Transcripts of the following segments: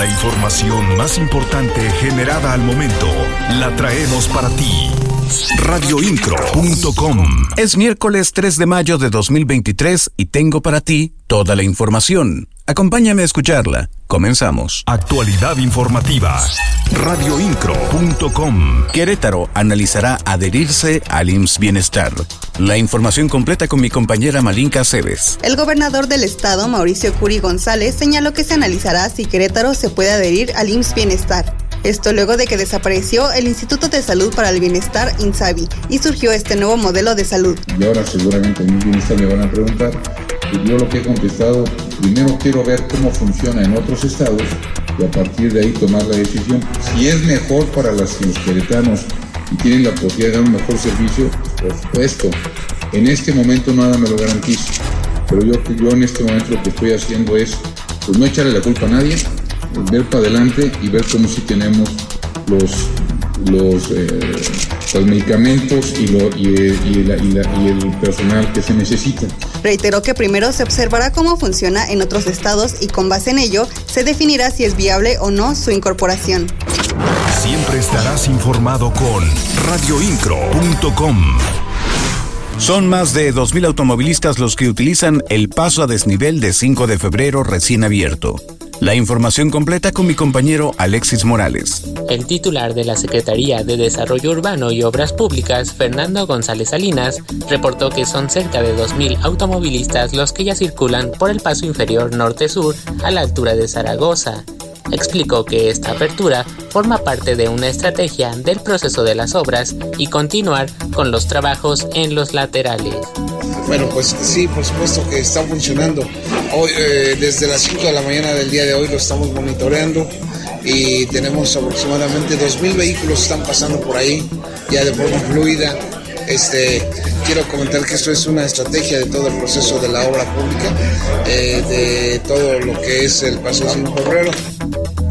La información más importante generada al momento la traemos para ti. Radioincro.com Es miércoles 3 de mayo de 2023 y tengo para ti toda la información. Acompáñame a escucharla. Comenzamos. Actualidad informativa. Radioincro.com Querétaro analizará adherirse al IMSS Bienestar. La información completa con mi compañera Malinka Cebes. El gobernador del estado, Mauricio Curi González, señaló que se analizará si Querétaro se puede adherir al IMSS Bienestar. Esto luego de que desapareció el Instituto de Salud para el Bienestar, INSABI, y surgió este nuevo modelo de salud. Y ahora seguramente en mi bienestar me van a preguntar, yo lo que he contestado, primero quiero ver cómo funciona en otros estados y a partir de ahí tomar la decisión. Si es mejor para los, los queretanos y tienen la posibilidad de dar un mejor servicio, por supuesto. En este momento nada me lo garantizo, pero yo, yo en este momento lo que estoy haciendo es pues no echarle la culpa a nadie, ver para adelante y ver cómo si tenemos los, los, eh, los medicamentos y, lo, y, y, la, y, la, y, el personal que se necesita. Reiteró que primero se observará cómo funciona en otros estados y con base en ello se definirá si es viable o no su incorporación. Siempre estarás informado con radioincro.com. Son más de 2.000 automovilistas los que utilizan el paso a desnivel de 5 de febrero recién abierto. La información completa con mi compañero Alexis Morales. El titular de la Secretaría de Desarrollo Urbano y Obras Públicas, Fernando González Salinas, reportó que son cerca de 2.000 automovilistas los que ya circulan por el paso inferior norte-sur a la altura de Zaragoza. Explicó que esta apertura forma parte de una estrategia del proceso de las obras y continuar con los trabajos en los laterales. Bueno, pues sí, por supuesto que está funcionando. Hoy, eh, desde las 5 de la mañana del día de hoy lo estamos monitoreando y tenemos aproximadamente 2.000 vehículos están pasando por ahí ya de forma fluida. Este, quiero comentar que esto es una estrategia de todo el proceso de la obra pública, eh, de todo lo que es el paso de febrero.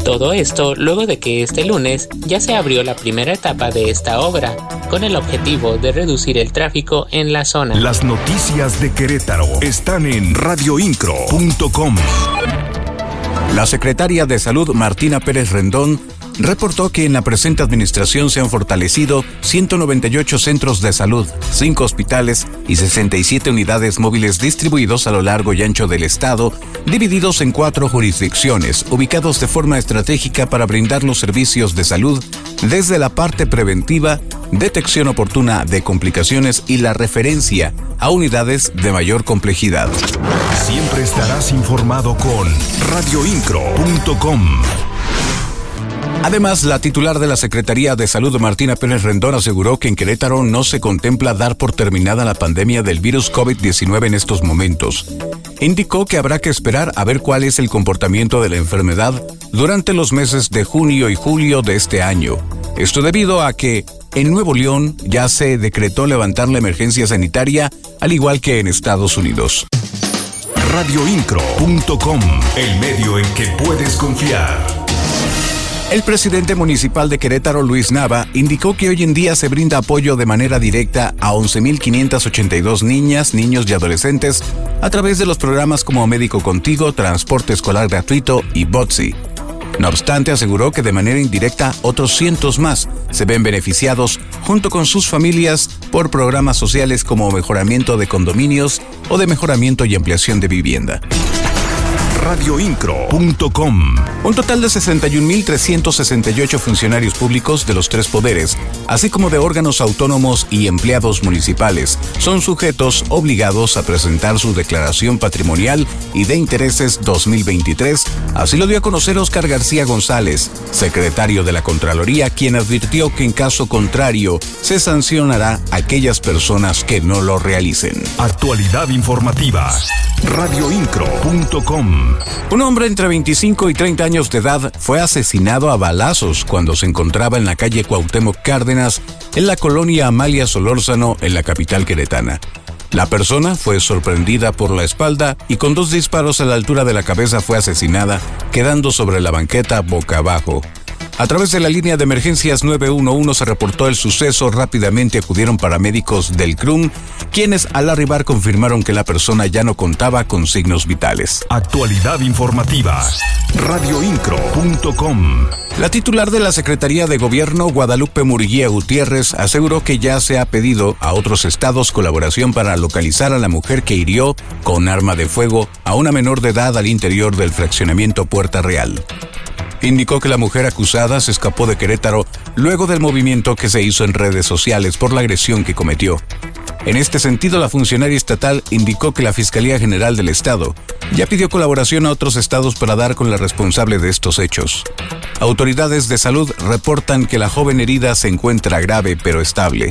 Todo esto luego de que este lunes ya se abrió la primera etapa de esta obra, con el objetivo de reducir el tráfico en la zona. Las noticias de Querétaro están en radioincro.com. La secretaria de Salud Martina Pérez Rendón reportó que en la presente administración se han fortalecido 198 centros de salud, 5 hospitales y 67 unidades móviles distribuidos a lo largo y ancho del estado, divididos en cuatro jurisdicciones, ubicados de forma estratégica para brindar los servicios de salud desde la parte preventiva, detección oportuna de complicaciones y la referencia a unidades de mayor complejidad. Siempre estarás informado con radioincro.com. Además, la titular de la Secretaría de Salud, Martina Pérez Rendón, aseguró que en Querétaro no se contempla dar por terminada la pandemia del virus COVID-19 en estos momentos. Indicó que habrá que esperar a ver cuál es el comportamiento de la enfermedad durante los meses de junio y julio de este año. Esto debido a que en Nuevo León ya se decretó levantar la emergencia sanitaria, al igual que en Estados Unidos. Radioincro.com, el medio en que puedes confiar. El presidente municipal de Querétaro, Luis Nava, indicó que hoy en día se brinda apoyo de manera directa a 11.582 niñas, niños y adolescentes a través de los programas como Médico Contigo, Transporte Escolar Gratuito y BOTSI. No obstante, aseguró que de manera indirecta otros cientos más se ven beneficiados junto con sus familias por programas sociales como mejoramiento de condominios o de mejoramiento y ampliación de vivienda radioincro.com. Un total de 61.368 funcionarios públicos de los tres poderes, así como de órganos autónomos y empleados municipales, son sujetos obligados a presentar su declaración patrimonial y de intereses 2023, así lo dio a conocer Oscar García González, secretario de la Contraloría, quien advirtió que en caso contrario se sancionará a aquellas personas que no lo realicen. Actualidad informativa. radioincro.com un hombre entre 25 y 30 años de edad fue asesinado a balazos cuando se encontraba en la calle Cuauhtémoc Cárdenas, en la colonia Amalia Solórzano, en la capital queretana. La persona fue sorprendida por la espalda y con dos disparos a la altura de la cabeza fue asesinada, quedando sobre la banqueta boca abajo. A través de la línea de emergencias 911 se reportó el suceso. Rápidamente acudieron paramédicos del CRUM, quienes al arribar confirmaron que la persona ya no contaba con signos vitales. Actualidad informativa. Radioincro.com. La titular de la Secretaría de Gobierno, Guadalupe Murguía Gutiérrez, aseguró que ya se ha pedido a otros estados colaboración para localizar a la mujer que hirió con arma de fuego a una menor de edad al interior del fraccionamiento Puerta Real indicó que la mujer acusada se escapó de Querétaro luego del movimiento que se hizo en redes sociales por la agresión que cometió. En este sentido, la funcionaria estatal indicó que la Fiscalía General del Estado ya pidió colaboración a otros estados para dar con la responsable de estos hechos. Autoridades de salud reportan que la joven herida se encuentra grave pero estable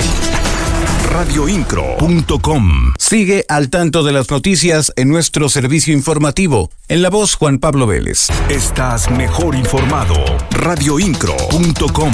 radioincro.com. Sigue al tanto de las noticias en nuestro servicio informativo. En la voz Juan Pablo Vélez. Estás mejor informado. radioincro.com.